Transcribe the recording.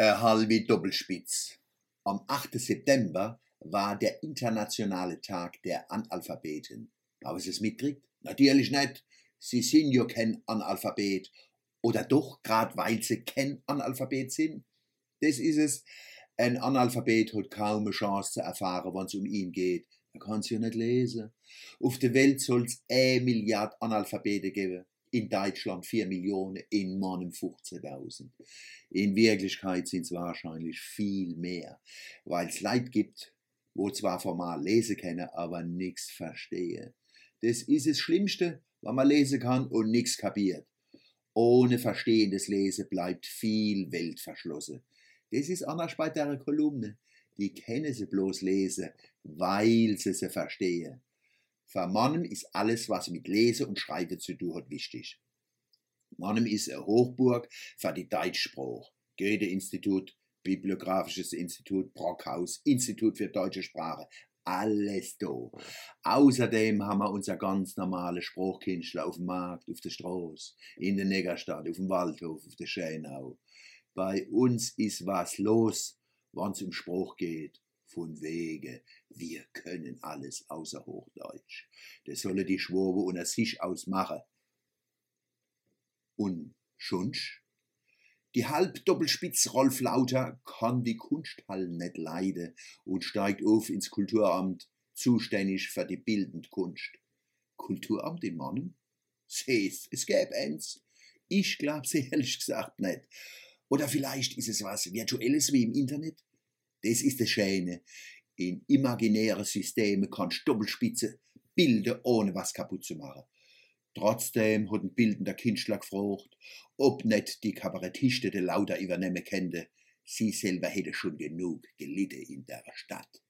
Halbe Doppelspitz. Am 8. September war der internationale Tag der Analphabeten. Haben Sie es mitgekriegt? Natürlich nicht. Sie sind ja kein Analphabet. Oder doch, gerade weil Sie kein Analphabet sind? Das ist es. Ein Analphabet hat kaum eine Chance zu erfahren, wenn es um ihn geht. Er kann es ja nicht lesen. Auf der Welt soll es eine Milliarde Analphabete geben. In Deutschland 4 Millionen, in Mannem 15.000. In Wirklichkeit sind es wahrscheinlich viel mehr, weil es Leid gibt, wo zwar formal lesen können, aber nichts verstehen. Das ist das Schlimmste, was man lesen kann und nichts kapiert. Ohne verstehendes Lesen bleibt viel Welt verschlossen. Das ist anders bei der Kolumne. Die kennen sie bloß lesen, weil sie sie verstehen. Für Mannem ist alles, was mit Lesen und Schreiben zu tun hat, wichtig. Mannem ist eine Hochburg für die Deutschsprache. Goethe-Institut, Bibliografisches Institut, Brockhaus, Institut für deutsche Sprache, alles da. Außerdem haben wir unser ganz normale Spruchkünstler auf dem Markt, auf der Straße, in der Negerstadt, auf dem Waldhof, auf der Schönau. Bei uns ist was los, wenn es um Spruch geht von Wege, wir können alles außer Hochdeutsch. Das solle die Schwobe unter sich ausmachen. Und schonsch? Die Halbdoppelspitz Rolf Lauter kann die Kunsthall nicht leiden und steigt auf ins Kulturamt, zuständig für die bildende Kunst. Kulturamt in Mannem? Seht, es gäbe eins. Ich glaub's ehrlich gesagt nicht. Oder vielleicht ist es was Virtuelles wie im Internet? Das ist das Schöne. In imaginäre Systeme kannst du Doppelspitze bilden, ohne was kaputt zu machen. Trotzdem hat ein bildender Künstler gefragt, ob nicht die Kabarettiste de Lauter übernehmen könnte. Sie selber hätte schon genug gelitten in der Stadt.